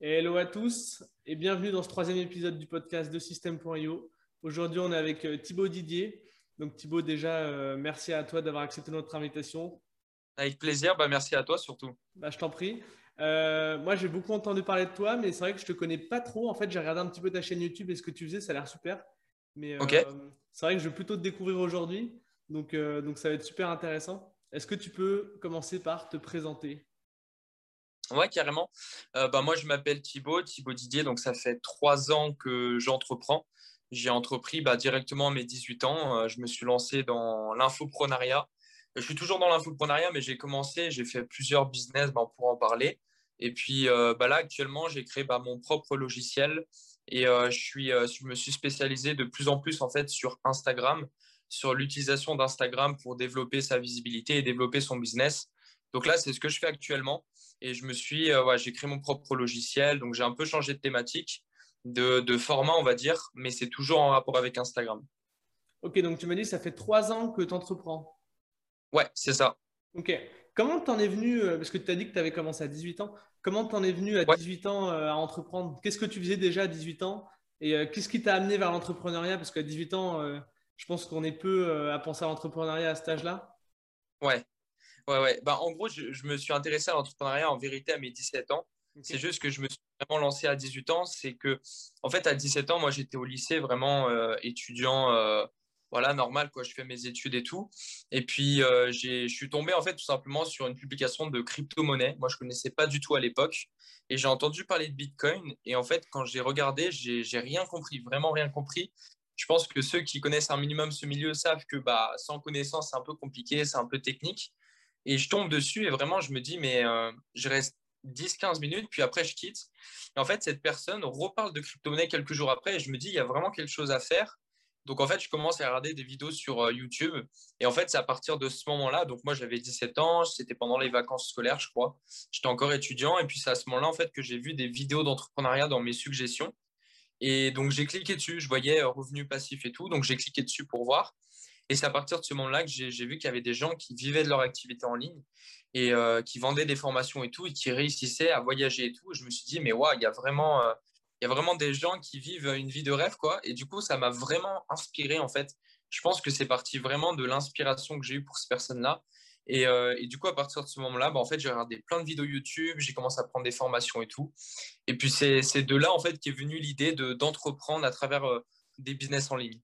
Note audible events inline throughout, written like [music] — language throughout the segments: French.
hello à tous et bienvenue dans ce troisième épisode du podcast de System.io. Aujourd'hui, on est avec euh, Thibaut Didier. Donc Thibaut, déjà, euh, merci à toi d'avoir accepté notre invitation. Avec plaisir, bah, merci à toi surtout. Bah, je t'en prie. Euh, moi, j'ai beaucoup entendu parler de toi, mais c'est vrai que je ne te connais pas trop. En fait, j'ai regardé un petit peu ta chaîne YouTube et ce que tu faisais, ça a l'air super. Mais c'est vrai que je vais plutôt te découvrir aujourd'hui. Donc, donc, ça va être super intéressant. Est-ce que tu peux commencer par te présenter? Ouais, carrément. Euh, bah, moi, je m'appelle Thibaut, Thibaut Didier. Donc, ça fait trois ans que j'entreprends. J'ai entrepris bah, directement à mes 18 ans. Euh, je me suis lancé dans l'infoprenariat. Je suis toujours dans l'infoprenariat, mais j'ai commencé, j'ai fait plusieurs business bah, pour en parler. Et puis euh, bah, là, actuellement, j'ai créé mon propre logiciel et je, suis, je me suis spécialisé de plus en plus en fait sur Instagram, sur l'utilisation d'Instagram pour développer sa visibilité et développer son business. Donc là, c'est ce que je fais actuellement. Et je me suis, euh, j'ai créé mon propre logiciel. Donc j'ai un peu changé de thématique, de, format, on va dire, mais c'est toujours en rapport avec Instagram. Ok, donc tu m'as dit ça fait trois ans que tu entreprends. Ouais, c'est ça. Ok. Comment tu en es venu, euh, parce que tu as dit que tu avais commencé à 18 ans, comment tu en es venu à 18 ans euh, à entreprendre? Qu'est-ce que tu faisais déjà à 18 ans? Et qu'est-ce qui t'a amené vers l'entrepreneuriat? Parce qu'à 18 ans, je pense qu'on est peu à penser à l'entrepreneuriat à cet âge-là. Ouais, Ouais, ouais. Bah, en gros, je, je me suis intéressé à l'entrepreneuriat en vérité à mes 17 ans. C'est juste que je me suis vraiment lancé à 18 ans. C'est que, en fait, à 17 ans, moi, j'étais au lycée vraiment euh, étudiant, euh, voilà, normal, quoi. Je fais mes études et tout. Et puis, euh, je suis tombé, en fait, tout simplement sur une publication de crypto-monnaie. Moi, je ne connaissais pas du tout à l'époque. Et j'ai entendu parler de Bitcoin. Et en fait, quand j'ai regardé, j'ai rien compris, vraiment rien compris. Je pense que ceux qui connaissent un minimum ce milieu savent que bah, sans connaissance, c'est un peu compliqué, c'est un peu technique. Et je tombe dessus et vraiment, je me dis, mais euh, je reste 10-15 minutes, puis après, je quitte. Et en fait, cette personne reparle de crypto-monnaie quelques jours après et je me dis, il y a vraiment quelque chose à faire. Donc, en fait, je commence à regarder des vidéos sur euh, YouTube. Et en fait, c'est à partir de ce moment-là. Donc, moi, j'avais 17 ans. C'était pendant les vacances scolaires, je crois. J'étais encore étudiant. Et puis, c'est à ce moment-là, en fait, que j'ai vu des vidéos d'entrepreneuriat dans mes suggestions. Et donc, j'ai cliqué dessus. Je voyais euh, revenus passifs et tout. Donc, j'ai cliqué dessus pour voir. Et c'est à partir de ce moment-là que j'ai vu qu'il y avait des gens qui vivaient de leur activité en ligne et euh, qui vendaient des formations et tout, et qui réussissaient à voyager et tout. je me suis dit, mais waouh, il y a vraiment... Euh, il y a vraiment des gens qui vivent une vie de rêve, quoi. Et du coup, ça m'a vraiment inspiré, en fait. Je pense que c'est parti vraiment de l'inspiration que j'ai eue pour ces personnes-là. Et, euh, du coup, à partir de ce moment-là, bah, en fait, j'ai regardé plein de vidéos YouTube, j'ai commencé à prendre des formations et tout. Et puis, c'est de là, en fait, qu'est venue l'idée d'entreprendre à travers des business en ligne.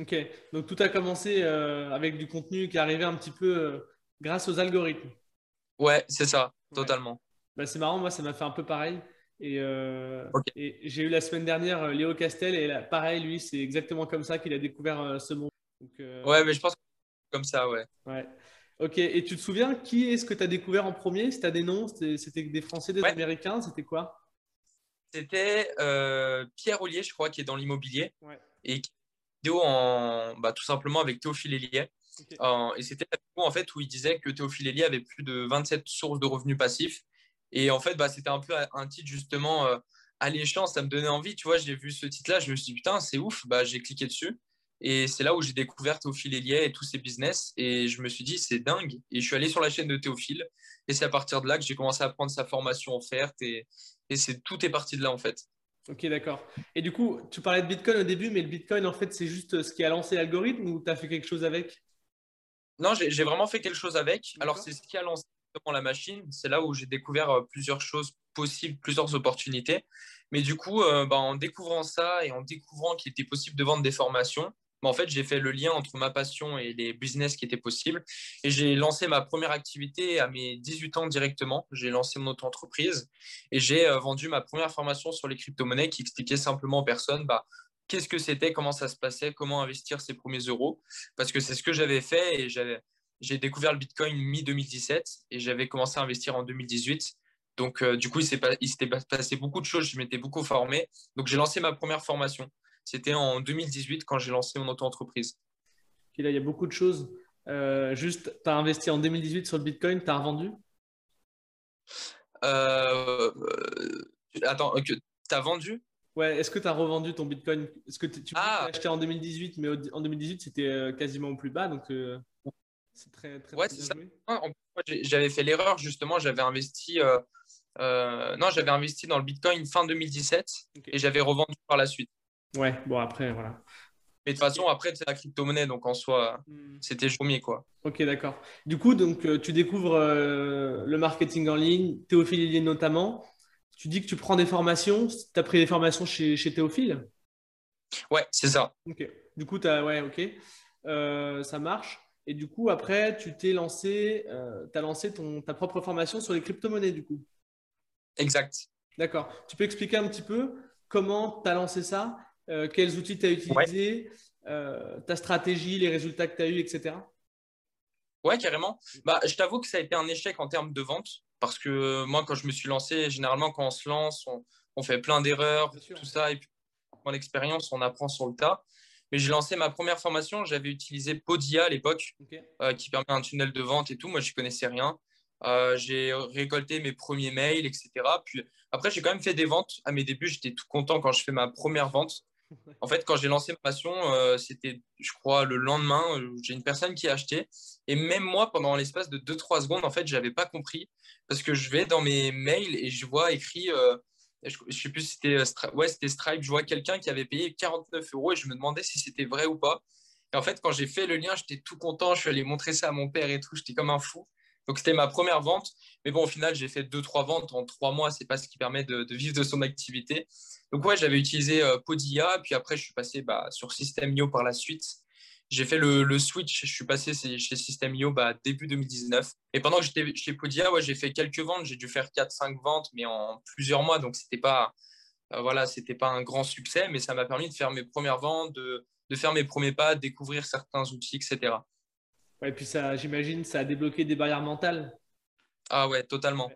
Ok, donc tout a commencé euh, avec du contenu qui arrivait un petit peu euh, grâce aux algorithmes. Ouais, c'est ça, totalement. Bah, c'est marrant, moi ça m'a fait un peu pareil. Et, euh, j'ai eu la semaine dernière Léo Castel et pareil, lui, c'est exactement comme ça qu'il a découvert ce monde. ouais, mais je pense que comme ça, ouais. Ouais. Ok, et tu te souviens qui est-ce que tu as découvert en premier? Si tu as des noms, c'était des Français, des Américains, c'était quoi? C'était Pierre Ollier, je crois, qui est dans l'immobilier ouais. et qui vidéo en, bah, tout simplement avec Théophile Hélier. et c'était la vidéo en fait, où il disait que Théophile Hélier avait plus de 27 sources de revenus passifs. Et en fait, bah, c'était un peu un titre justement euh, alléchant, ça me donnait envie. Tu vois, j'ai vu ce titre-là, je me suis dit putain, c'est ouf. Bah, j'ai cliqué dessus. Et c'est là où j'ai découvert Théophile Hélier et tous ses business. Et je me suis dit, c'est dingue. Et je suis allé sur la chaîne de Théophile. Et c'est à partir de là que j'ai commencé à prendre sa formation offerte. Et, et c'est, tout est parti de là, en fait. Ok, d'accord. Et du coup, tu parlais de Bitcoin au début, mais le Bitcoin, en fait, c'est juste ce qui a lancé l'algorithme ou tu as fait quelque chose avec? Non, j'ai vraiment fait quelque chose avec. Alors, c'est ce qui a lancé la machine. C'est là où j'ai découvert euh, plusieurs choses possibles, plusieurs opportunités. Mais du coup, euh, bah, en découvrant ça et en découvrant qu'il était possible de vendre des formations, en fait, j'ai fait le lien entre ma passion et les business qui étaient possibles. Et j'ai lancé ma première activité à mes 18 ans directement. J'ai lancé mon auto-entreprise et j'ai euh, vendu ma première formation sur les crypto-monnaies qui expliquait simplement aux personnes bah, qu'est-ce que c'était, comment ça se passait, comment investir ses premiers euros. Parce que c'est ce que j'avais fait et j'ai découvert le Bitcoin mi-2017 et j'avais commencé à investir en 2018. Donc, euh, du coup, il s'était passé beaucoup de choses. Je m'étais beaucoup formé. Donc, j'ai lancé ma première formation. C'était en 2018 quand j'ai lancé mon auto-entreprise. il y a beaucoup de choses. Euh, juste, tu as investi en 2018 sur le Bitcoin, tu as revendu? Euh, euh, Attends, tu as vendu? Ouais, est-ce que tu as revendu ton Bitcoin? Est-ce que tu ah. acheté en 2018, mais en 2018, c'était quasiment au plus bas, donc c'est très, très, ouais, J'avais fait l'erreur, justement, j'avais investi non, j'avais investi dans le Bitcoin fin 2017 et j'avais revendu par la suite. Ouais, bon, après, voilà. Mais de toute façon, après, c'est la crypto-monnaie, donc en soi, hmm. c'était chômier, quoi. Ok, d'accord. Du coup, donc, euh, tu découvres euh, le marketing en ligne, Théophile notamment. Tu dis que tu prends des formations. Tu as pris des formations chez, chez Théophile? Ouais, c'est ça. Ok. Du coup, as, ouais, ok. Euh, ça marche. Et du coup, après, tu t'es lancé, tu as lancé ton, ta propre formation sur les crypto-monnaies, du coup. Exact. D'accord. Tu peux expliquer un petit peu comment tu as lancé ça euh, quels outils tu as utilisés, euh, ta stratégie, les résultats que tu as eus, etc. Ouais, carrément. Bah, je t'avoue que ça a été un échec en termes de vente parce que moi, quand je me suis lancé, généralement, quand on se lance, on, fait plein d'erreurs, tout ça. Et puis, en expérience, on apprend sur le tas. Mais j'ai lancé ma première formation, j'avais utilisé Podia à l'époque, euh, qui permet un tunnel de vente et tout. Moi, je ne connaissais rien. j'ai récolté mes premiers mails, etc. Puis après, j'ai quand même fait des ventes. À mes débuts, j'étais tout content quand je fais ma première vente. En fait, quand j'ai lancé ma passion, euh, c'était, je crois, le lendemain, euh, j'ai une personne qui a acheté. Et même moi, pendant l'espace de 2-3 secondes, en fait, je n'avais pas compris. Parce que je vais dans mes mails et je vois écrit, euh, je ne sais plus si c'était, ouais, Stripe, je vois quelqu'un qui avait payé 49 euros et je me demandais si c'était vrai ou pas. Et en fait, quand j'ai fait le lien, j'étais tout content. Je suis allé montrer ça à mon père et tout. J'étais comme un fou. Donc, c'était ma première vente. Mais bon, au final, j'ai fait 2-3 ventes en 3 mois. Ce n'est pas ce qui permet de, vivre de son activité. Donc ouais, j'avais utilisé euh, Podia, puis après je suis passé bah, sur System.io par la suite. J'ai fait le, switch, je suis passé chez System.io bah, début 2019. Et pendant que j'étais chez Podia, ouais, j'ai fait quelques ventes, j'ai dû faire 4-5 ventes, mais en plusieurs mois, donc c'était pas, euh, voilà, c'était pas un grand succès, mais ça m'a permis de faire mes premières ventes, de, de, faire mes premiers pas, découvrir certains outils, etc. Ouais, et puis ça, j'imagine, ça a débloqué des barrières mentales. Ah ouais, totalement.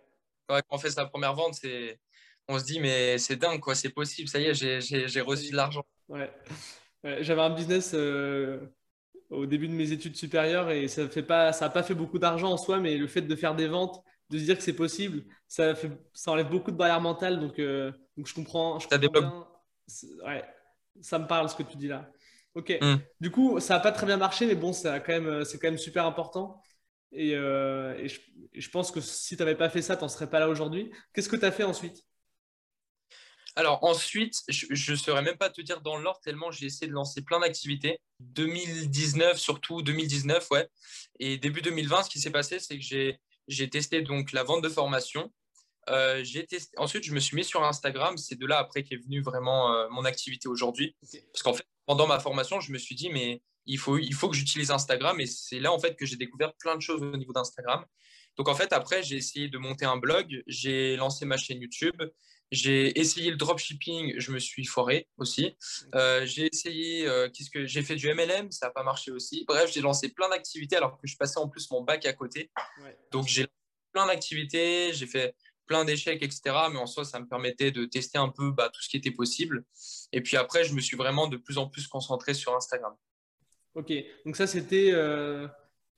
quand on fait sa première vente, c'est on se dit, mais c'est dingue, quoi, c'est possible, ça y est, j'ai reçu de l'argent. Ouais. J'avais un business euh, au début de mes études supérieures et ça n'a pas, ça pas fait beaucoup d'argent en soi, mais le fait de faire des ventes, de se dire que c'est possible, ça, fait, ça enlève beaucoup de barrières mentales. Donc, euh, donc je comprends. Je comprends Ouais, ça me parle ce que tu dis là. Ok. Hmm. Du coup, ça n'a pas très bien marché, mais bon, c'est quand, même, quand même super important. Et, euh, et, je, je, pense que si tu n'avais pas fait ça, tu n'en serais pas là aujourd'hui. Qu'est-ce que tu as fait ensuite? Alors ensuite, je ne saurais même pas te dire dans l'ordre tellement j'ai essayé de lancer plein d'activités. 2019 surtout, 2019, ouais. Et début 2020, ce qui s'est passé, c'est que j'ai testé donc la vente de formation. Euh, testé... Ensuite, je me suis mis sur Instagram. C'est de là après qu'est venue vraiment euh, mon activité aujourd'hui. Parce qu'en fait, pendant ma formation, je me suis dit, mais il faut, il faut que j'utilise Instagram. Et c'est là en fait que j'ai découvert plein de choses au niveau d'Instagram. Donc en fait, après, j'ai essayé de monter un blog, j'ai lancé ma chaîne YouTube, j'ai essayé le dropshipping, je me suis foré aussi. Euh, j'ai essayé, euh, qu'est-ce que j'ai fait du MLM, ça n'a pas marché aussi. Bref, j'ai lancé plein d'activités alors que je passais en plus mon bac à côté. Donc j'ai plein d'activités, j'ai fait plein d'échecs, etc. Mais en soi, ça me permettait de tester un peu bah, tout ce qui était possible. Et puis après, je me suis vraiment de plus en plus concentré sur Instagram. Ok, donc ça c'était euh,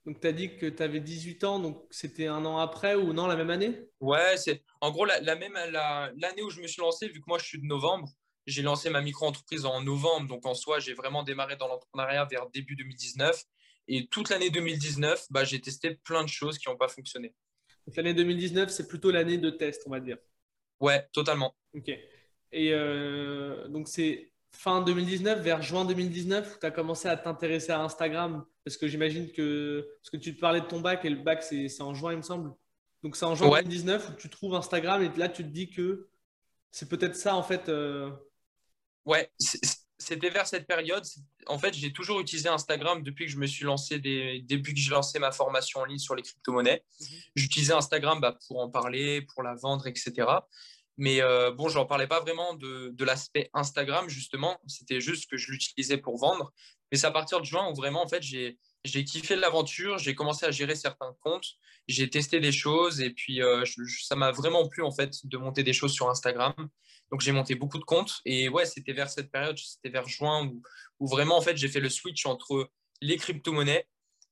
donc, tu as dit que tu avais 18 ans, donc c'était un an après ou non, la même année? Ouais, c'est en gros la, même l'année où je me suis lancé, vu que moi je suis de novembre, j'ai lancé ma micro-entreprise en novembre. Donc, en soi, j'ai vraiment démarré dans l'entrepreneuriat vers début 2019. Et toute l'année 2019, bah, j'ai testé plein de choses qui n'ont pas fonctionné. Donc, l'année 2019, c'est plutôt l'année de test, on va dire. Ouais, totalement. Ok. Et euh, donc, c'est fin 2019, vers juin 2019, où tu as commencé à t'intéresser à Instagram? Parce que j'imagine que. Parce que tu te parlais de ton bac et le bac, c'est en juin, il me semble. Donc, c'est en juin 2019 où tu trouves Instagram et là, tu te dis que c'est peut-être ça, en fait. Euh... Ouais, c'était vers cette période. En fait, j'ai toujours utilisé Instagram depuis que je me suis lancé, des... depuis que j'ai lancé ma formation en ligne sur les crypto-monnaies. Mhm. J'utilisais Instagram bah, pour en parler, pour la vendre, etc. Mais euh, bon, j'en parlais pas vraiment de, l'aspect Instagram, justement. C'était juste que je l'utilisais pour vendre. Mais c'est à partir de juin où vraiment, en fait, j'ai, kiffé l'aventure. J'ai commencé à gérer certains comptes. J'ai testé des choses. Et puis, euh, ça m'a vraiment plu, en fait, de monter des choses sur Instagram. Donc, j'ai monté beaucoup de comptes. Et ouais, c'était vers cette période, c'était vers juin, où, vraiment, en fait, j'ai fait le switch entre les crypto-monnaies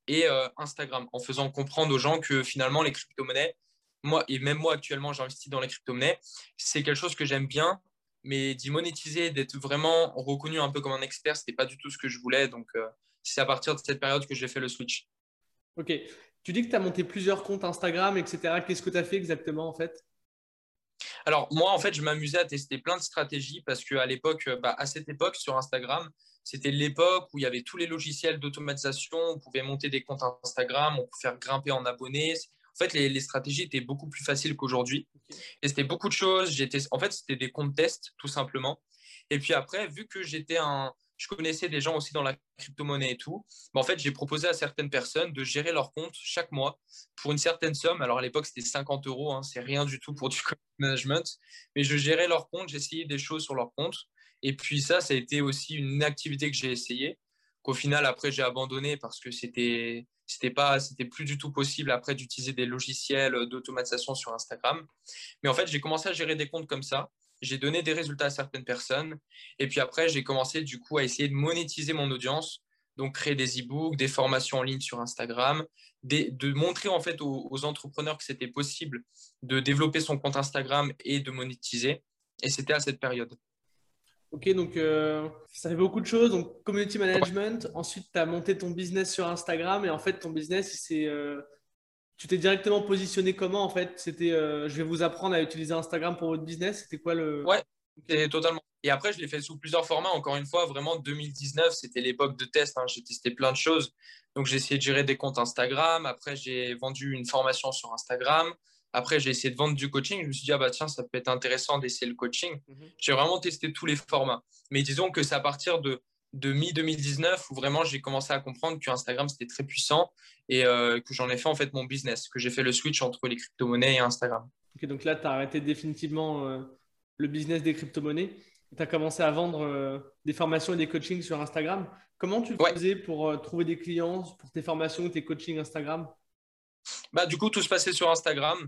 et euh, Instagram, en faisant comprendre aux gens que finalement, les crypto-monnaies, moi, et même moi actuellement, j'investis dans les crypto-monnaies. C'est quelque chose que j'aime bien, mais d'y monétiser, d'être vraiment reconnu un peu comme un expert, ce n'était pas du tout ce que je voulais. Donc, euh, c'est à partir de cette période que j'ai fait le switch. Ok. Tu dis que tu as monté plusieurs comptes Instagram, etc. Qu'est-ce que tu as fait exactement en fait? Alors, moi, en fait, je m'amusais à tester plein de stratégies parce qu'à l'époque, bah, à cette époque, sur Instagram, c'était l'époque où il y avait tous les logiciels d'automatisation, on pouvait monter des comptes Instagram, on pouvait faire grimper en abonnés. En fait, les, stratégies étaient beaucoup plus faciles qu'aujourd'hui. Et c'était beaucoup de choses. J'étais, en fait, c'était des comptes tests, tout simplement. Et puis après, vu que j'étais un, je connaissais des gens aussi dans la crypto-monnaie et tout. en fait, j'ai proposé à certaines personnes de gérer leur compte chaque mois pour une certaine somme. Alors, à l'époque, c'était 50 euros. Hein, c'est rien du tout pour du [laughs] management. Mais je gérais leur compte, j'essayais des choses sur leur compte. Et puis ça, ça a été aussi une activité que j'ai essayé, qu'au final, après, j'ai abandonné parce que c'était c'était pas c'était plus du tout possible après d'utiliser des logiciels d'automatisation sur Instagram mais en fait j'ai commencé à gérer des comptes comme ça j'ai donné des résultats à certaines personnes. Et puis après, j'ai commencé du coup à essayer de monétiser mon audience, donc créer des e-books, des formations en ligne sur Instagram, de montrer en fait aux, entrepreneurs que c'était possible de développer son compte Instagram et de monétiser. Et c'était à cette période. Ok, donc euh, ça fait beaucoup de choses. Donc, community management. Ensuite, tu as monté ton business sur Instagram. Et en fait, ton business, c'est euh, tu t'es directement positionné comment en fait? C'était euh, je vais vous apprendre à utiliser Instagram pour votre business. C'était quoi le Ouais, totalement. Et après, je l'ai fait sous plusieurs formats. Encore une fois, vraiment 2019, c'était l'époque de test. Hein. J'ai testé plein de choses. Donc, j'ai essayé de gérer des comptes Instagram. Après, j'ai vendu une formation sur Instagram. Après, j'ai essayé de vendre du coaching. Je me suis dit, ah bah tiens, ça peut être intéressant d'essayer le coaching. Mhm. J'ai vraiment testé tous les formats. Mais disons que c'est à partir de de mi-2019 où vraiment j'ai commencé à comprendre que Instagram c'était très puissant et euh, que j'en ai fait en fait mon business, que j'ai fait le switch entre les crypto-monnaies et Instagram. Ok, donc là, tu as arrêté définitivement euh, le business des crypto-monnaies. Tu as commencé à vendre euh, des formations et des coachings sur Instagram. Comment tu faisais pour trouver des clients pour tes formations, tes coachings Instagram? Bah, Du coup, tout se passait sur Instagram.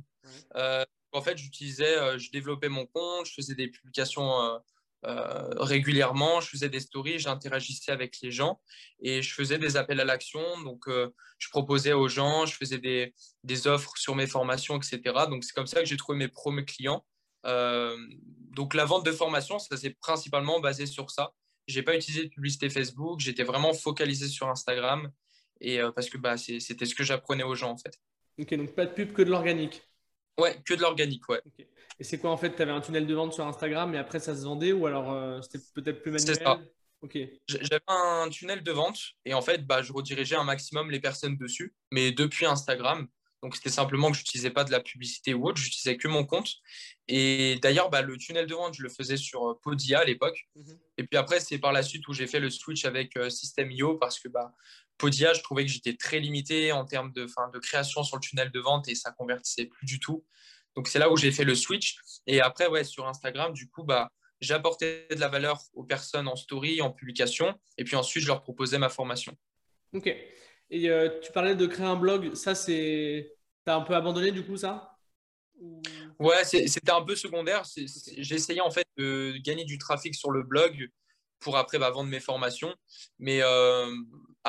en fait, j'utilisais, je développais mon compte, je faisais des publications euh, régulièrement, je faisais des stories, j'interagissais avec les gens et je faisais des appels à l'action. Donc, euh, je proposais aux gens, je faisais des, des, offres sur mes formations, etc. Donc, c'est comme ça que j'ai trouvé mes premiers clients. Euh, donc, la vente de formation, ça s'est principalement basé sur ça. Je n'ai pas utilisé de publicité Facebook, j'étais vraiment focalisé sur Instagram et parce que bah, c'était ce que j'apprenais aux gens en fait. Ok, donc pas de pub que de l'organique. Ouais, que de l'organique, ouais. Et c'est quoi en fait Tu avais un tunnel de vente sur Instagram et après ça se vendait ou alors euh, c'était peut-être plus manuel ça. J'avais un tunnel de vente et en fait bah, je redirigeais un maximum les personnes dessus, mais depuis Instagram. Donc c'était simplement que je n'utilisais pas de la publicité ou autre, j'utilisais que mon compte. Et d'ailleurs, bah, le tunnel de vente, je le faisais sur euh, Podia à l'époque. Mhm. Et puis après, c'est par la suite où j'ai fait le switch avec euh, System.io parce que bah, Podia, je trouvais que j'étais très limité en termes de, de création sur le tunnel de vente et ça convertissait plus du tout. Donc, c'est là où j'ai fait le switch. Et après, ouais, sur Instagram, du coup, bah, j'apportais de la valeur aux personnes en story, en publication. Et puis ensuite, je leur proposais ma formation. Ok. Et euh, tu parlais de créer un blog. Ça, c'est. Tu as un peu abandonné, du coup, ça? Ouais, c'était un peu secondaire. J'essayais en fait de gagner du trafic sur le blog pour après bah, vendre mes formations. Mais euh,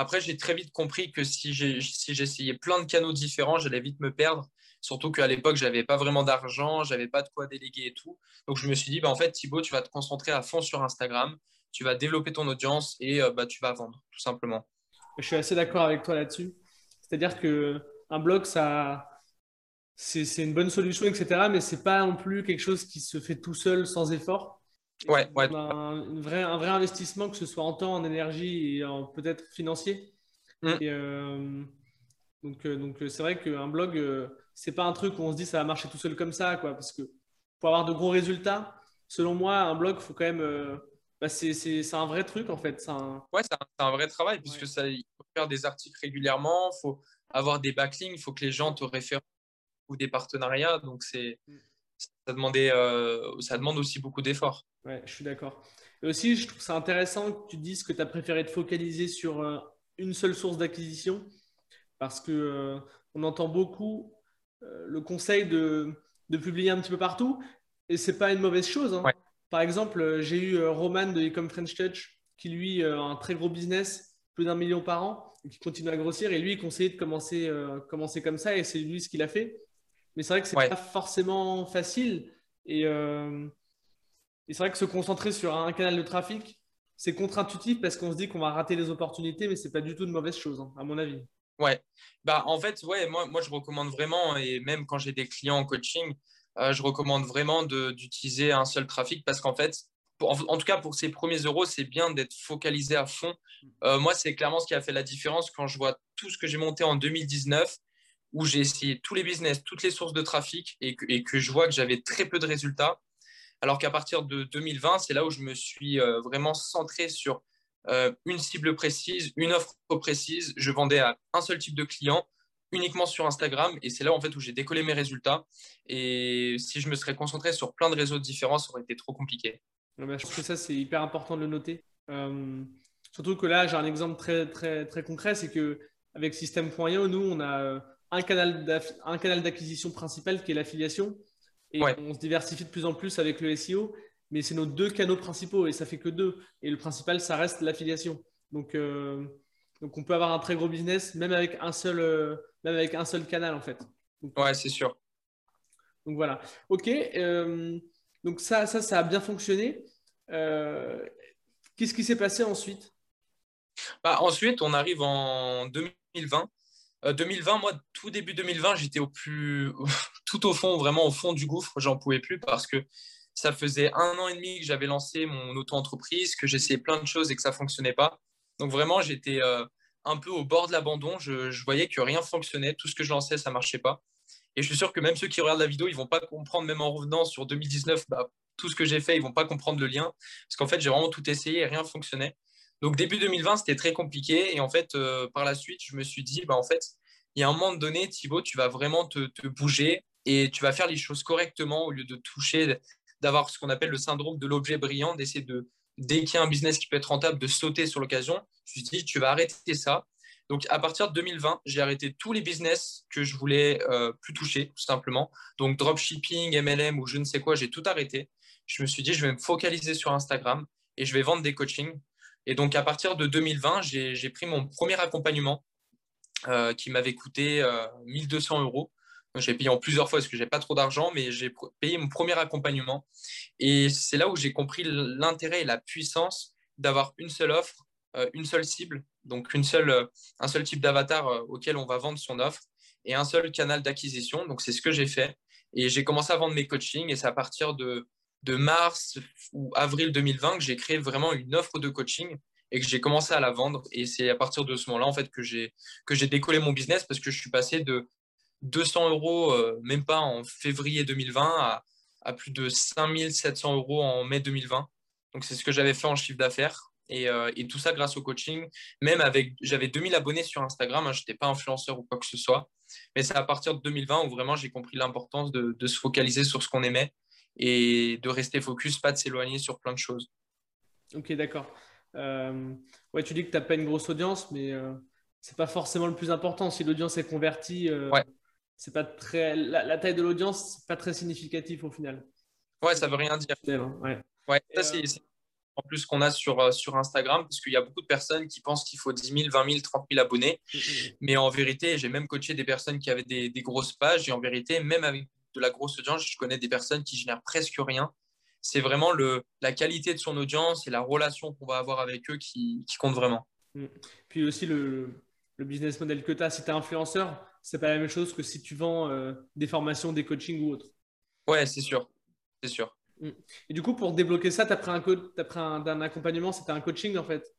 après, j'ai très vite compris que si j'essayais plein de canaux différents, j'allais vite me perdre. Surtout qu'à l'époque, je n'avais pas vraiment d'argent, j'avais pas de quoi déléguer et tout. Donc, je me suis dit, bah, en fait, Thibaut, tu vas te concentrer à fond sur Instagram, tu vas développer ton audience et euh, bah, tu vas vendre, tout simplement. Je suis assez d'accord avec toi là-dessus. C'est-à-dire qu'un blog, ça, c'est une bonne solution, etc. Mais ce n'est pas non plus quelque chose qui se fait tout seul sans effort. Ouais, ouais. Un, vrai, un vrai investissement, que ce soit en temps, en énergie et en peut-être financier. Mm. Euh, donc, euh, donc c'est vrai qu'un blog, c'est pas un truc où on se dit ça va marcher tout seul comme ça, quoi. Parce que pour avoir de gros résultats, selon moi, un blog, faut quand même. Euh, bah, c'est un vrai truc en fait. Un... Ouais, c'est un, vrai travail puisque ça, il faut faire des articles régulièrement, il faut avoir des backlinks, il faut que les gens te réfèrent ou des partenariats. Donc c'est mm. Ça, demandait, euh, ça demande aussi beaucoup d'efforts. Ouais, je suis d'accord. Et aussi, je trouve ça intéressant que tu dises que tu as préféré te focaliser sur euh, une seule source d'acquisition parce que on entend beaucoup euh, le conseil de, publier un petit peu partout. Et c'est pas une mauvaise chose. Hein. Par exemple, euh, j'ai eu euh, Roman de Ecom French Touch, qui lui a un très gros business, plus d'un million par an, et qui continue à grossir. Et lui, il conseillait de commencer, commencer comme ça, et c'est lui ce qu'il a fait. Mais c'est vrai que c'est pas forcément facile. Et, c'est vrai que se concentrer sur un canal de trafic, c'est contre-intuitif parce qu'on se dit qu'on va rater les opportunités, mais c'est pas du tout une mauvaise chose, hein, à mon avis. Ouais, bah en fait, ouais, moi, moi je recommande vraiment, et même quand j'ai des clients en coaching, je recommande vraiment d'utiliser un seul trafic parce qu'en fait, en, tout cas pour ces premiers euros, c'est bien d'être focalisé à fond. moi, c'est clairement ce qui a fait la différence quand je vois tout ce que j'ai monté en 2019 où j'ai essayé tous les business, toutes les sources de trafic et que, je vois que j'avais très peu de résultats. Alors qu'à partir de 2020, c'est là où je me suis vraiment centré sur euh, une cible précise, une offre précise. Je vendais à un seul type de client uniquement sur Instagram et c'est là en fait où j'ai décollé mes résultats. Et si je me serais concentré sur plein de réseaux différents, ça aurait été trop compliqué. je trouve que ça c'est hyper important de le noter. Euh, surtout que là j'ai un exemple très très très concret, c'est que avec System.io, nous on a euh, un canal d'acquisition principal qui est l'affiliation et on se diversifie de plus en plus avec le SEO mais c'est nos deux canaux principaux et ça fait que deux. Et le principal, ça reste l'affiliation. Donc, euh, donc on peut avoir un très gros business même avec un seul, euh, même avec un seul canal en fait. ouais, c'est sûr. Donc voilà. Ok. Euh, donc ça, ça, ça a bien fonctionné. Qu'est-ce qui s'est passé ensuite? Bah, Ensuite, on arrive en 2020. 2020, moi, tout début 2020, j'étais au plus, [laughs] tout au fond, vraiment au fond du gouffre. J'en pouvais plus parce que ça faisait un an et demi que j'avais lancé mon auto-entreprise, que j'essayais plein de choses et que ça fonctionnait pas. Donc vraiment, j'étais euh, un peu au bord de l'abandon. Je, voyais que rien fonctionnait. Tout ce que je lançais, ça marchait pas. Et je suis sûr que même ceux qui regardent la vidéo, ils vont pas comprendre, même en revenant sur 2019, bah, tout ce que j'ai fait, ils vont pas comprendre le lien. Parce qu'en fait, j'ai vraiment tout essayé et rien fonctionnait. Donc début 2020, c'était très compliqué. Et en fait, euh, par la suite, je me suis dit, bah, en fait, il y a un moment donné, Thibaut, tu vas vraiment te, bouger et tu vas faire les choses correctement au lieu de toucher d'avoir ce qu'on appelle le syndrome de l'objet brillant, d'essayer de, dès qu'il y a un business qui peut être rentable, de sauter sur l'occasion. Je me suis dit, tu vas arrêter ça. Donc, à partir de 2020, j'ai arrêté tous les business que je voulais euh, plus toucher, tout simplement. Donc, dropshipping, MLM ou je ne sais quoi, j'ai tout arrêté. Je me suis dit, je vais me focaliser sur Instagram et je vais vendre des coachings. Et donc, à partir de 2020, j'ai pris mon premier accompagnement euh, qui m'avait coûté 1200 euh, euros. J'ai payé en plusieurs fois parce que j'ai pas trop d'argent, mais j'ai payé mon premier accompagnement. Et c'est là où j'ai compris l'intérêt et la puissance d'avoir une seule offre, euh, une seule cible, donc une seule, un seul type d'avatar auquel on va vendre son offre et un seul canal d'acquisition. Donc c'est ce que j'ai fait. Et j'ai commencé à vendre mes coachings et c'est à partir de, de mars ou avril 2020 que j'ai créé vraiment une offre de coaching et que j'ai commencé à la vendre. Et c'est à partir de ce moment-là, en fait, que j'ai, que j'ai décollé mon business parce que je suis passé de 200 euros, euh, même pas en février 2020, à, à plus de 5700 euros en mai 2020. Donc, c'est ce que j'avais fait en chiffre d'affaires. Et, euh, et, tout ça grâce au coaching. Même avec, j'avais 2000 abonnés sur Instagram, hein, je n'étais pas influenceur ou quoi que ce soit. Mais c'est à partir de 2020 où vraiment j'ai compris l'importance de, de, se focaliser sur ce qu'on aimait et de rester focus, pas de s'éloigner sur plein de choses. Ok, d'accord. Euh, ouais, tu dis que tu n'as pas une grosse audience, mais euh, c'est pas forcément le plus important. Si l'audience est convertie, ouais c'est pas très la, taille de l'audience, c'est pas très significatif au final. Ouais, ça veut rien dire. Ouais. ouais ça, c'est en plus qu'on a sur, euh, sur Instagram, parce qu'il y a beaucoup de personnes qui pensent qu'il faut 10 000, 20 000, 30 000 abonnés. Mm, mm, mm. Mais en vérité, j'ai même coaché des personnes qui avaient des, des, grosses pages. Et en vérité, même avec de la grosse audience, je connais des personnes qui génèrent presque rien. C'est vraiment le, la qualité de son audience et la relation qu'on va avoir avec eux qui, qui compte vraiment. Puis aussi le, le business model que tu as. Si tu es influenceur, c'est pas la même chose que si tu vends euh, des formations, des coachings ou autre. Ouais, c'est sûr. C'est sûr. Mm. Et du coup, pour débloquer ça, tu as pris un, as pris un, accompagnement, c'était un coaching en fait?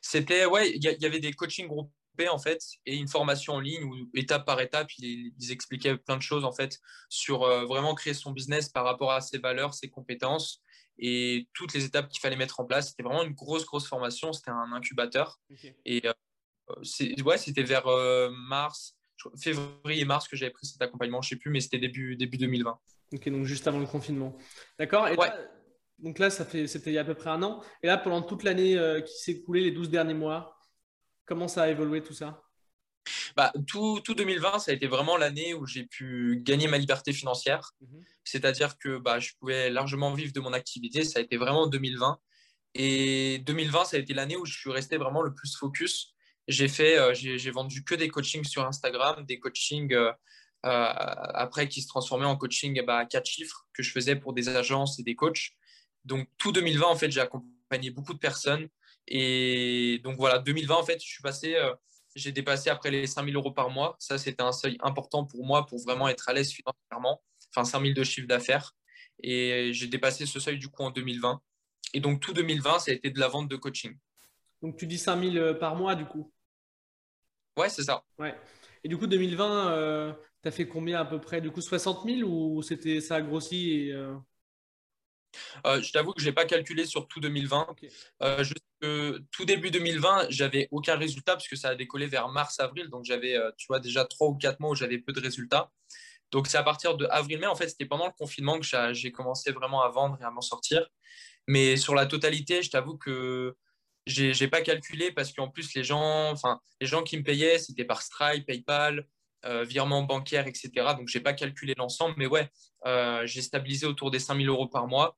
C'était, ouais, il y, avait des coachings groupés en fait et une formation en ligne où étape par étape, ils, expliquaient plein de choses en fait sur euh, vraiment créer son business par rapport à ses valeurs, ses compétences et toutes les étapes qu'il fallait mettre en place. C'était vraiment une grosse, grosse formation. C'était un incubateur. Et euh, ouais, c'était vers euh, mars, février et mars que j'avais pris cet accompagnement, je ne sais plus, mais c'était début, début 2020. Ok, donc juste avant le confinement. D'accord Donc là, ça fait, c'était il y a à peu près un an. Et là, pendant toute l'année euh, qui s'est écoulée, les 12 derniers mois, comment ça a évolué tout ça? Bah, tout, tout, 2020, ça a été vraiment l'année où j'ai pu gagner ma liberté financière. Mhm. C'est-à-dire que bah, je pouvais largement vivre de mon activité. Ça a été vraiment 2020. Et 2020, ça a été l'année où je suis resté vraiment le plus focus j'ai fait, euh, j'ai vendu que des coachings sur Instagram, des coachings euh, euh, après qui se transformaient en coaching bah, à quatre chiffres que je faisais pour des agences et des coachs. Donc tout 2020, en fait, j'ai accompagné beaucoup de personnes. Et donc voilà, 2020, en fait, je suis passé, j'ai dépassé après les 5000 euros par mois. Ça, c'était un seuil important pour moi pour vraiment être à l'aise financièrement. enfin 5000 de chiffre d'affaires. Et j'ai dépassé ce seuil du coup en 2020. Et donc tout 2020, ça a été de la vente de coaching. Donc tu dis 5000 euh, par mois du coup? Ouais, c'est ça. Ouais. Et du coup 2020, tu as fait combien à peu près? Du coup 60 000 ou c'était, ça a grossi et, euh, je t'avoue que je n'ai pas calculé sur tout 2020. Euh, tout début 2020, j'avais aucun résultat parce que ça a décollé vers mars-avril. Donc j'avais, euh, tu vois, déjà trois ou quatre mois où j'avais peu de résultats. Donc c'est à partir de avril-mai, en fait, c'était pendant le confinement que j'ai commencé vraiment à vendre et à m'en sortir. Mais sur la totalité, je t'avoue que j'ai n'ai pas calculé parce qu'en plus les gens, enfin les gens qui me payaient, c'était par Stripe, PayPal, euh, virement bancaire, etc. Donc, je n'ai pas calculé l'ensemble, mais ouais, euh, j'ai stabilisé autour des 5000 euros par mois.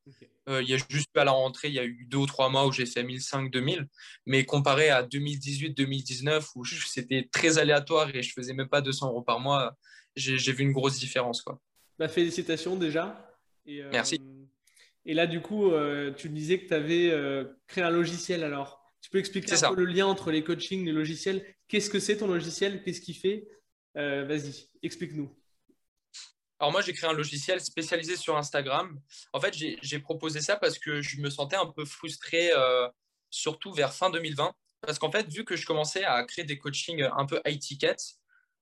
Euh, il y a juste à la rentrée, il y a eu deux ou trois mois où j'ai fait 1500, 2000. Mais comparé à 2018, 2019, où c'était très aléatoire et je faisais même pas 200 euros par mois, j'ai vu une grosse différence. Quoi. Bah, félicitations déjà. Merci. Et là, du coup, tu disais que tu avais créé un logiciel alors. Tu peux expliquer un peu le lien entre les coachings et les logiciels Qu'est-ce que c'est ton logiciel? Qu'est-ce qu'il fait? Euh, vas-y, explique-nous. Alors moi, j'ai créé un logiciel spécialisé sur Instagram. En fait, j'ai proposé ça parce que je me sentais un peu frustré, euh, surtout vers fin 2020. Parce qu'en fait, vu que je commençais à créer des coachings un peu high ticket,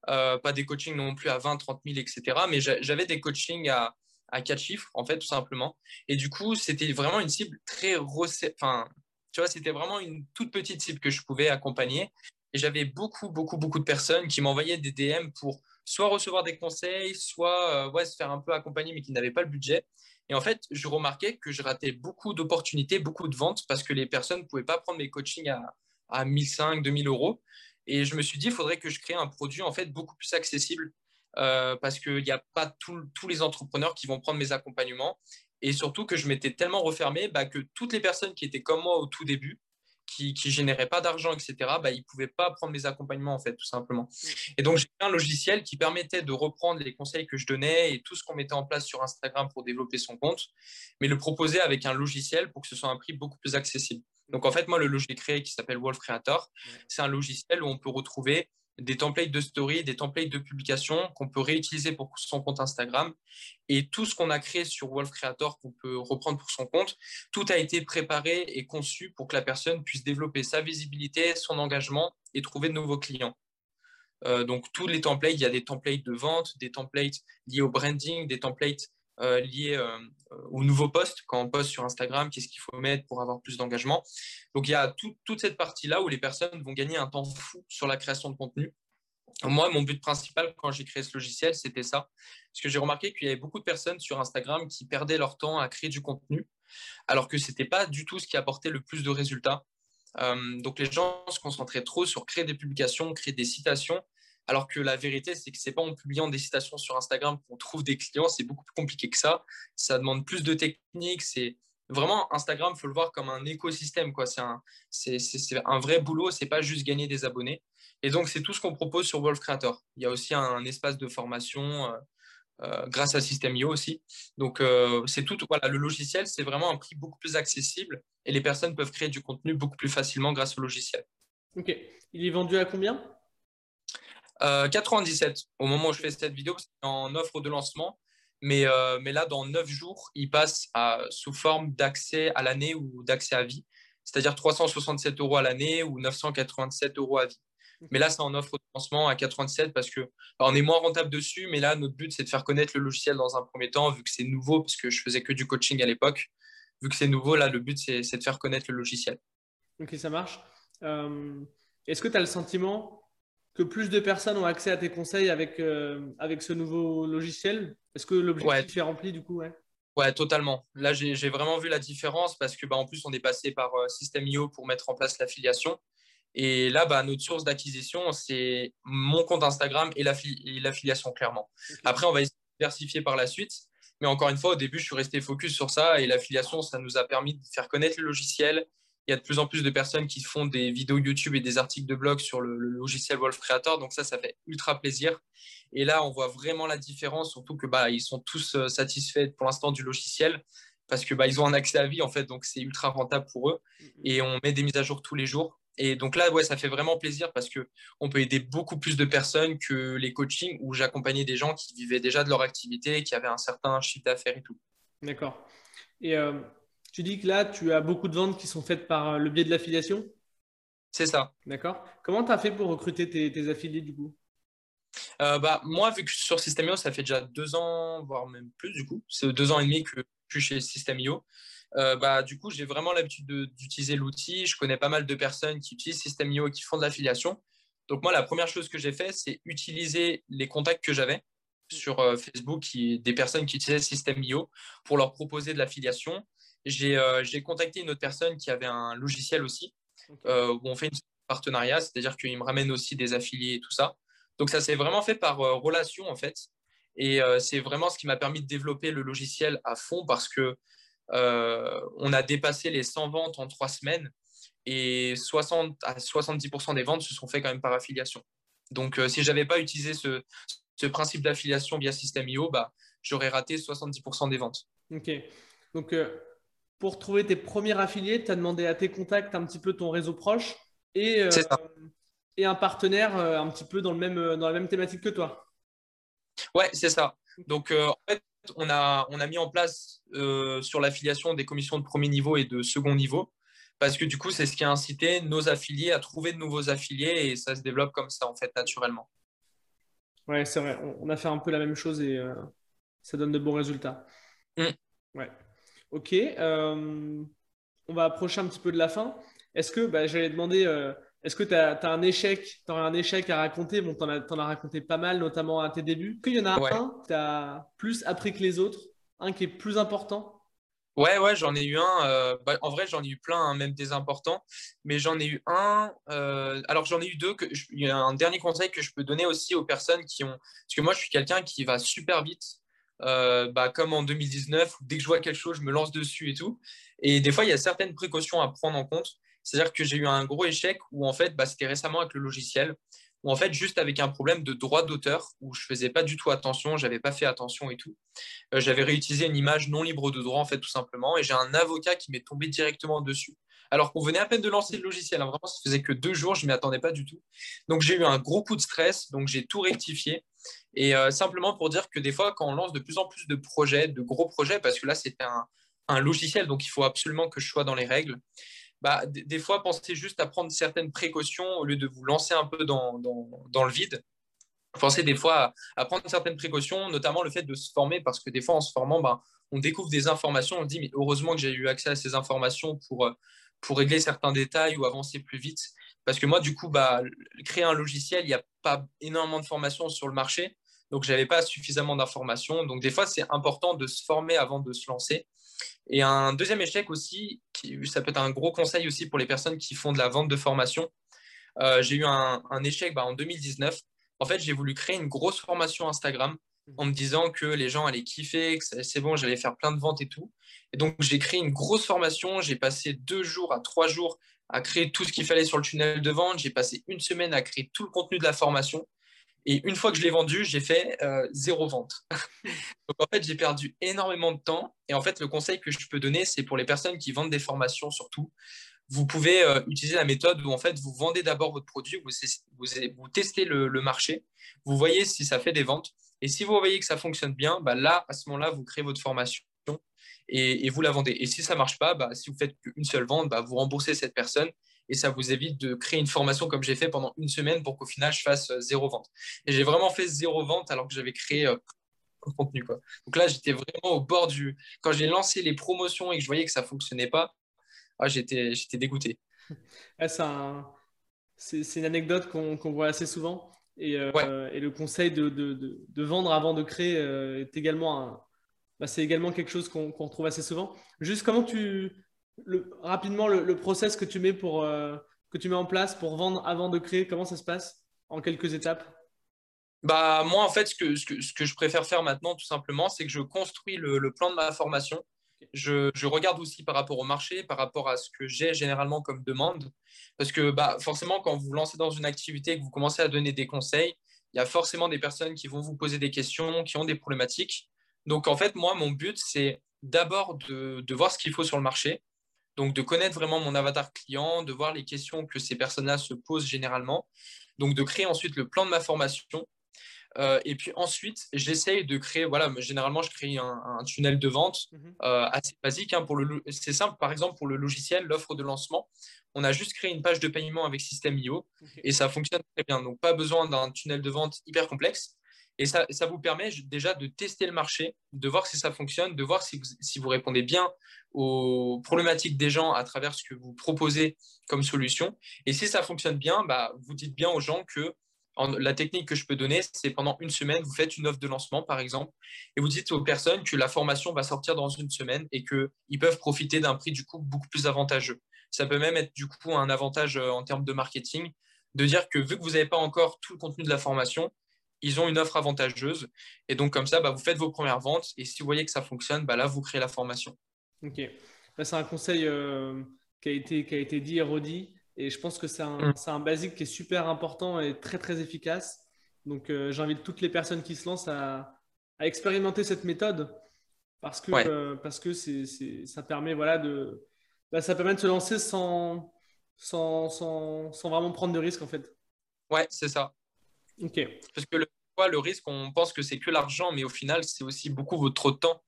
euh, pas des coachings non plus à 20, 30 000, etc., mais j'avais des coachings à, à 4 chiffres, en fait, tout simplement. Et du coup, c'était vraiment une cible très... Enfin, tu vois, c'était vraiment une toute petite cible que je pouvais accompagner. Et j'avais beaucoup, beaucoup, beaucoup de personnes qui m'envoyaient des DM pour soit recevoir des conseils, soit euh, se faire un peu accompagner, mais qui n'avaient pas le budget. Et en fait, je remarquais que je ratais beaucoup d'opportunités, beaucoup de ventes, parce que les personnes ne pouvaient pas prendre mes coachings à, à 1500, 2000 euros. Et je me suis dit, il faudrait que je crée un produit en fait beaucoup plus accessible, euh, parce qu'il n'y a pas tous les entrepreneurs qui vont prendre mes accompagnements. Et surtout que je m'étais tellement refermé bah, que toutes les personnes qui étaient comme moi au tout début, qui ne généraient pas d'argent, etc., bah, ils ne pouvaient pas prendre mes accompagnements, en fait, tout simplement. Et donc, j'ai fait un logiciel qui permettait de reprendre les conseils que je donnais et tout ce qu'on mettait en place sur Instagram pour développer son compte, mais le proposer avec un logiciel pour que ce soit un prix beaucoup plus accessible. Donc, en fait, moi, le logiciel créé qui s'appelle Wolf Creator, c'est un logiciel où on peut retrouver des templates de story, des templates de publication qu'on peut réutiliser pour son compte Instagram. Et tout ce qu'on a créé sur Wolf Creator qu'on peut reprendre pour son compte, tout a été préparé et conçu pour que la personne puisse développer sa visibilité, son engagement et trouver de nouveaux clients. Euh, donc tous les templates, il y a des templates de vente, des templates liés au branding, des templates euh, liés euh, au nouveau post. Quand on poste sur Instagram, qu'est-ce qu'il faut mettre pour avoir plus d'engagement Donc il y a toute cette partie-là où les personnes vont gagner un temps fou sur la création de contenu. Moi, mon but principal quand j'ai créé ce logiciel, c'était ça. Parce que j'ai remarqué qu'il y avait beaucoup de personnes sur Instagram qui perdaient leur temps à créer du contenu, alors que ce n'était pas du tout ce qui apportait le plus de résultats. Euh, donc les gens se concentraient trop sur créer des publications, créer des citations, alors que la vérité, c'est que c'est pas en publiant des citations sur Instagram qu'on trouve des clients, c'est beaucoup plus compliqué que ça. Ça demande plus de technique. C'est vraiment Instagram, faut le voir comme un écosystème. Quoi. C'est, un, c'est, un vrai boulot, c'est pas juste gagner des abonnés. Et donc, c'est tout ce qu'on propose sur Wolf Creator. Il y a aussi un, espace de formation euh, euh, grâce à System.io aussi. Donc, euh, c'est tout. Voilà, le logiciel, c'est vraiment un prix beaucoup plus accessible et les personnes peuvent créer du contenu beaucoup plus facilement grâce au logiciel. Ok. Il est vendu à combien? 97 euh, au moment où je fais cette vidéo, c'est en offre de lancement. Mais, euh, mais là, dans 9 jours, il passe à, sous forme d'accès à l'année ou d'accès à vie, c'est-à-dire 367 euros à l'année ou 987 euros à vie. Mais là, c'est en offre de lancement à 97 parce que on est moins rentable dessus. Mais là, notre but, c'est de faire connaître le logiciel dans un premier temps, vu que c'est nouveau, parce que je faisais que du coaching à l'époque. Vu que c'est nouveau, là, le but, c'est de faire connaître le logiciel. Ok, ça marche. Euh, est-ce que tu as le sentiment que plus de personnes ont accès à tes conseils avec, euh, avec ce nouveau logiciel? Est-ce que l'objectif est rempli du coup ouais? ouais, totalement. Là, j'ai vraiment vu la différence parce que bah, en plus, on est passé par euh, System.io pour mettre en place l'affiliation. Et là, bah, notre source d'acquisition, c'est mon compte Instagram et l'affiliation, clairement. Après, on va essayer de diversifier par la suite. Mais encore une fois, au début, je suis resté focus sur ça. Et l'affiliation, ça nous a permis de faire connaître le logiciel, il y a de plus en plus de personnes qui font des vidéos YouTube et des articles de blog sur le, logiciel Wolf Creator. Donc ça, ça fait ultra plaisir. Et là, on voit vraiment la différence, surtout que bah, ils sont tous euh, satisfaits pour l'instant du logiciel parce que bah, ils ont un accès à vie en fait, donc c'est ultra rentable pour eux. Et on met des mises à jour tous les jours. Et donc là, ouais, ça fait vraiment plaisir parce qu'on peut aider beaucoup plus de personnes que les coachings où j'accompagnais des gens qui vivaient déjà de leur activité, qui avaient un certain chiffre d'affaires et tout. D'accord. Et euh, tu dis que là, tu as beaucoup de ventes qui sont faites par le biais de l'affiliation? C'est ça. D'accord. Comment tu as fait pour recruter tes, affiliés du coup? Euh, bah, Moi, vu que sur Systemio, ça fait déjà deux ans, voire même plus du coup, c'est deux ans et demi que je suis chez Systemio. Euh, bah, du coup, j'ai vraiment l'habitude d'utiliser l'outil. Je connais pas mal de personnes qui utilisent System.io et qui font de l'affiliation. Donc, moi, la première chose que j'ai fait, c'est utiliser les contacts que j'avais sur euh, Facebook, qui, des personnes qui utilisaient System.io pour leur proposer de l'affiliation. Euh, j'ai contacté une autre personne qui avait un logiciel aussi, où on fait une partenariat, c'est-à-dire qu'il me ramène aussi des affiliés et tout ça. Donc, ça s'est vraiment fait par relation, en fait. Et c'est vraiment ce qui m'a permis de développer le logiciel à fond parce que euh, on a dépassé les 100 ventes en trois semaines et 60 à 70% des ventes se sont faites quand même par affiliation. Donc, euh, si je n'avais pas utilisé ce, principe d'affiliation via System.io, bah, j'aurais raté 70% des ventes. Ok. Donc, euh, pour trouver tes premiers affiliés, tu as demandé à tes contacts un petit peu ton réseau proche et, et un partenaire un petit peu dans, le même, dans la même thématique que toi. Ouais, c'est ça. Donc, en fait, on a, on a mis en place euh, sur l'affiliation des commissions de premier niveau et de second niveau, parce que du coup, c'est ce qui a incité nos affiliés à trouver de nouveaux affiliés et ça se développe comme ça, en fait, naturellement. Ouais, c'est vrai. On a fait un peu la même chose et euh, ça donne de bons résultats. Mm. Ouais. Ok. Euh, on va approcher un petit peu de la fin. Est-ce que, bah, j'allais demander est-ce que tu as, un échec, tu un échec à raconter? Bon, tu en, as raconté pas mal, notamment à tes débuts. Qu'il y en a un que tu as plus appris que les autres, un qui est plus important? Ouais, ouais, j'en ai eu un. Euh, bah, en vrai, j'en ai eu plein, hein, même des importants. Mais j'en ai eu un. Euh, alors, j'en ai eu deux. Que il y a un dernier conseil que je peux donner aussi aux personnes qui ont. Parce que moi, je suis quelqu'un qui va super vite. Euh, bah, comme en 2019, dès que je vois quelque chose, je me lance dessus et tout. Et des fois, il y a certaines précautions à prendre en compte. C'est-à-dire que j'ai eu un gros échec où en fait, bah, c'était récemment avec le logiciel, où en fait, juste avec un problème de droit d'auteur, où je faisais pas du tout attention, j'avais pas fait attention et tout. Euh, j'avais réutilisé une image non libre de droit, en fait, tout simplement, et j'ai un avocat qui m'est tombé directement dessus. Alors qu'on venait à peine de lancer le logiciel, hein. vraiment, ça faisait que deux jours, je ne m'y attendais pas du tout. Donc j'ai eu un gros coup de stress, donc j'ai tout rectifié. Et euh, simplement pour dire que des fois, quand on lance de plus en plus de projets, de gros projets, parce que là, c'était un, logiciel, donc il faut absolument que je sois dans les règles bah, des fois, pensez juste à prendre certaines précautions au lieu de vous lancer un peu dans, le vide. Pensez des fois à, prendre certaines précautions, notamment le fait de se former, parce que des fois, en se formant, bah, on découvre des informations, on se dit, mais heureusement que j'ai eu accès à ces informations pour, euh, pour régler certains détails ou avancer plus vite. Parce que moi, du coup, bah, créer un logiciel, il n'y a pas énormément de formations sur le marché. Donc, je n'avais pas suffisamment d'informations. Donc, des fois, c'est important de se former avant de se lancer. Et un deuxième échec aussi, qui, ça peut être un gros conseil aussi pour les personnes qui font de la vente de formation. Euh, j'ai eu un, échec bah, en 2019. En fait, j'ai voulu créer une grosse formation Instagram en me disant que les gens allaient kiffer, que c'est bon, j'allais faire plein de ventes et tout. Et donc, j'ai créé une grosse formation. J'ai passé deux jours à trois jours à créer tout ce qu'il fallait sur le tunnel de vente. J'ai passé une semaine à créer tout le contenu de la formation. Et une fois que je l'ai vendu, j'ai fait euh, zéro vente. [laughs] Donc en fait, j'ai perdu énormément de temps. Et en fait, le conseil que je peux donner, c'est pour les personnes qui vendent des formations surtout. Vous pouvez euh, utiliser la méthode où en fait, vous vendez d'abord votre produit, vous, testez le, marché, vous voyez si ça fait des ventes. Et si vous voyez que ça fonctionne bien, bah là, à ce moment-là, vous créez votre formation et, vous la vendez. Et si ça ne marche pas, bah, si vous faites qu'une seule vente, bah, vous remboursez cette personne et ça vous évite de créer une formation comme j'ai fait pendant une semaine pour qu'au final je fasse euh, zéro vente. Et j'ai vraiment fait zéro vente alors que j'avais créé euh, [laughs] contenu. Quoi. Donc là, j'étais vraiment au bord du. Quand j'ai lancé les promotions et que je voyais que ça ne fonctionnait pas, ah, j'étais, j'étais dégoûté. c'est, une anecdote qu'on, voit assez souvent. Et, euh, et le conseil de, de, de, vendre avant de créer est également un, bah, c'est également quelque chose qu'on, retrouve assez souvent. Juste comment tu, rapidement le, process que tu mets pour euh, que tu mets en place pour vendre avant de créer, comment ça se passe en quelques étapes? Bah moi en fait ce que, ce que, je préfère faire maintenant tout simplement, c'est que je construis le, plan de ma formation. Je, je, regarde aussi par rapport au marché, par rapport à ce que j'ai généralement comme demande. Parce que bah, forcément, quand vous vous lancez dans une activité et que vous commencez à donner des conseils, il y a forcément des personnes qui vont vous poser des questions, qui ont des problématiques. Donc en fait, moi, mon but, c'est d'abord de, de voir ce qu'il faut sur le marché, Donc, de connaître vraiment mon avatar client, de voir les questions que ces personnes-là se posent généralement. Donc, de créer ensuite le plan de ma formation. Euh, et puis ensuite, j'essaye de créer, voilà, généralement, je crée un, tunnel de vente mhm. euh, assez basique. Hein, c'est simple, par exemple, pour le logiciel, l'offre de lancement, on a juste créé une page de paiement avec System.io et ça fonctionne très bien. Donc, pas besoin d'un tunnel de vente hyper complexe. Et ça, vous permet déjà de tester le marché, de voir si ça fonctionne, de voir si vous, si vous, répondez bien aux problématiques des gens à travers ce que vous proposez comme solution. Et si ça fonctionne bien, bah, vous dites bien aux gens que la technique que je peux donner, c'est pendant une semaine, vous faites une offre de lancement, par exemple, et vous dites aux personnes que la formation va sortir dans une semaine et qu'ils peuvent profiter d'un prix du coup beaucoup plus avantageux. Ça peut même être du coup un avantage euh, en termes de marketing, de dire que vu que vous n'avez pas encore tout le contenu de la formation, ils ont une offre avantageuse. Et donc, comme ça, bah, vous faites vos premières ventes. Et si vous voyez que ça fonctionne, bah, là, vous créez la formation. Ok. c'est un conseil euh, qui, a été, qui a été dit et redit. Et je pense que c'est un, mm. un, basique qui est super important et très très efficace. Donc euh, j'invite toutes les personnes qui se lancent à, à expérimenter cette méthode parce que, euh, parce que c'est, ça permet voilà, de, bah, ça permet de se lancer sans, sans, sans, sans, vraiment prendre de risques en fait. Ouais, c'est ça. Ok. Parce que le, le risque, on pense que c'est que l'argent, mais au final, c'est aussi beaucoup votre temps.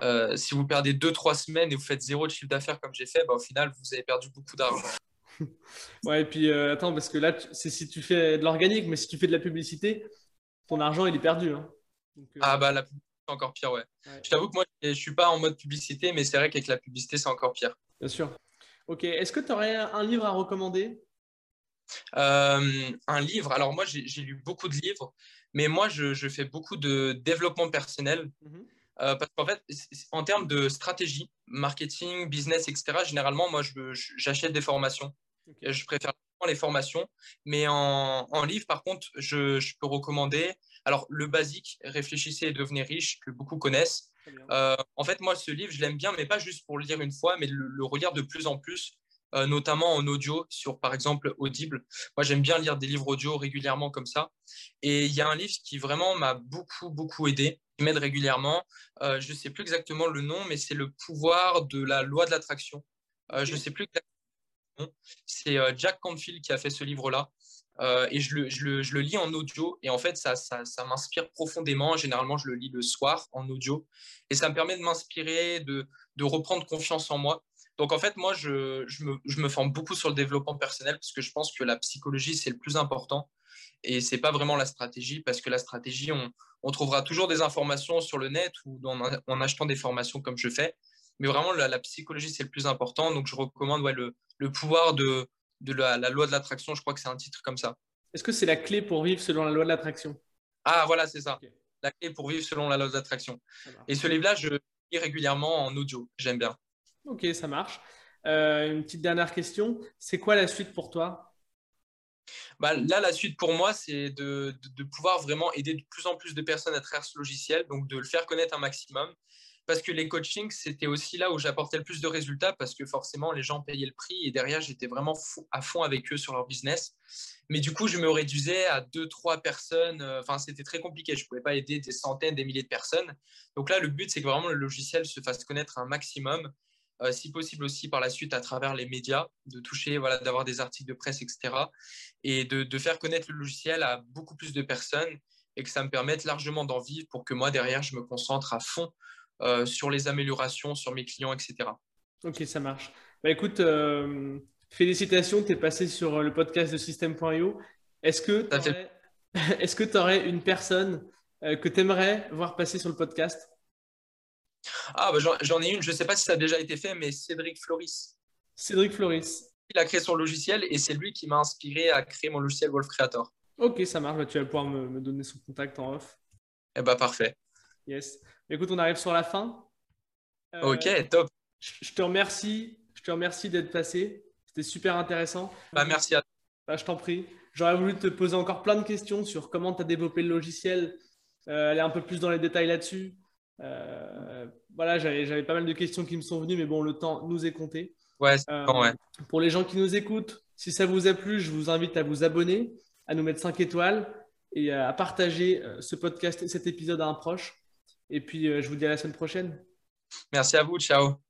Euh, si vous perdez 2-3 semaines et vous faites zéro de chiffre d'affaires comme j'ai fait, bah, au final, vous avez perdu beaucoup d'argent. [laughs] ouais, et puis euh, attends, parce que là, c'est si tu fais de l'organique, mais si tu fais de la publicité, ton argent, il est perdu. Hein. Euh, ah, bah la publicité, c'est encore pire, ouais. Je t'avoue que moi, je suis pas en mode publicité, mais c'est vrai qu'avec la publicité, c'est encore pire. Bien sûr. Ok, est-ce que tu aurais un livre à recommander? Euh, Un livre, alors moi, j'ai lu beaucoup de livres, mais moi, je, je fais beaucoup de développement personnel. Mhm. parce qu'en fait, en termes de stratégie, marketing, business, etc., généralement, moi, j'achète des formations. Je préfère les formations. Mais en, livre, par contre, je, peux recommander. Alors, le basique, Réfléchissez et devenez riche, que beaucoup connaissent. Euh, en fait, moi, ce livre, je l'aime bien, mais pas juste pour le lire une fois, mais le, le relire de plus en plus, euh, notamment en audio, sur par exemple Audible. Moi, j'aime bien lire des livres audio régulièrement comme ça. Et il y a un livre qui vraiment m'a beaucoup, beaucoup aidé, qui m'aide régulièrement. Euh, je ne sais plus exactement le nom, mais c'est le pouvoir de la loi de l'attraction. Je ne sais plus exactement c'est euh, Jack Canfield qui a fait ce livre-là. Euh, et je le, je, le, je le, lis en audio. Et en fait, ça, ça, ça m'inspire profondément. Généralement, je le lis le soir en audio. Et ça me permet de m'inspirer, de, de, reprendre confiance en moi. Donc, en fait, moi, je, je, me, je me forme beaucoup sur le développement personnel parce que je pense que la psychologie, c'est le plus important. Et c'est pas vraiment la stratégie parce que la stratégie, on, on trouvera toujours des informations sur le net ou en, en achetant des formations comme je fais. Mais vraiment, la, psychologie, c'est le plus important. Donc, je recommande ouais, le, le pouvoir de, de la, loi de l'attraction. Je crois que c'est un titre comme ça. Est-ce que c'est la clé pour vivre selon la loi de l'attraction? Ah, voilà, c'est ça. La clé pour vivre selon la loi de l'attraction. Et ce livre-là, je lis régulièrement en audio. J'aime bien. Ok, ça marche. Euh, une petite dernière question. C'est quoi la suite pour toi? Bah, là, la suite pour moi, c'est de, pouvoir vraiment aider de plus en plus de personnes à travers ce logiciel, donc de le faire connaître un maximum parce que les coachings, c'était aussi là où j'apportais le plus de résultats parce que forcément, les gens payaient le prix et derrière, j'étais vraiment à fond avec eux sur leur business. Mais du coup, je me réduisais à deux, trois personnes. Euh, enfin, c'était très compliqué. Je ne pouvais pas aider des centaines, des milliers de personnes. Donc là, le but, c'est que vraiment le logiciel se fasse connaître un maximum. Euh, si possible aussi par la suite à travers les médias, de toucher, voilà, d'avoir des articles de presse, etc. Et de, de faire connaître le logiciel à beaucoup plus de personnes et que ça me permette largement d'en vivre pour que moi, derrière, je me concentre à fond euh, sur les améliorations, sur mes clients, etc. Ok, ça marche. Bah, écoute, euh, félicitations, tu es passé sur le podcast de System.io. Est-ce que tu aurais... [laughs] une personne que tu aimerais voir passer sur le podcast? Ah, bah, j'en ai une, je ne sais pas si ça a déjà été fait, mais Cédric Floris. Cédric Floris. Il a créé son logiciel et c'est lui qui m'a inspiré à créer mon logiciel Wolf Creator. Ok, ça marche. Bah, tu vas pouvoir me, donner son contact en off. Eh bah, parfait. Yes. Écoute, on arrive sur la fin. Euh, ok, top. Je te remercie. Je te remercie d'être passé. C'était super intéressant. Bah, merci à toi. Bah, je t'en prie. J'aurais voulu te poser encore plein de questions sur comment tu as développé le logiciel, euh, aller un peu plus dans les détails là-dessus. Euh, voilà, j'avais pas mal de questions qui me sont venues, mais bon, le temps nous est compté. Ouais, bon, ouais. Pour les gens qui nous écoutent, si ça vous a plu, je vous invite à vous abonner, à nous mettre 5 étoiles et à partager ce podcast et cet épisode à un proche. Et puis, euh, je vous dis à la semaine prochaine. Merci à vous. Ciao.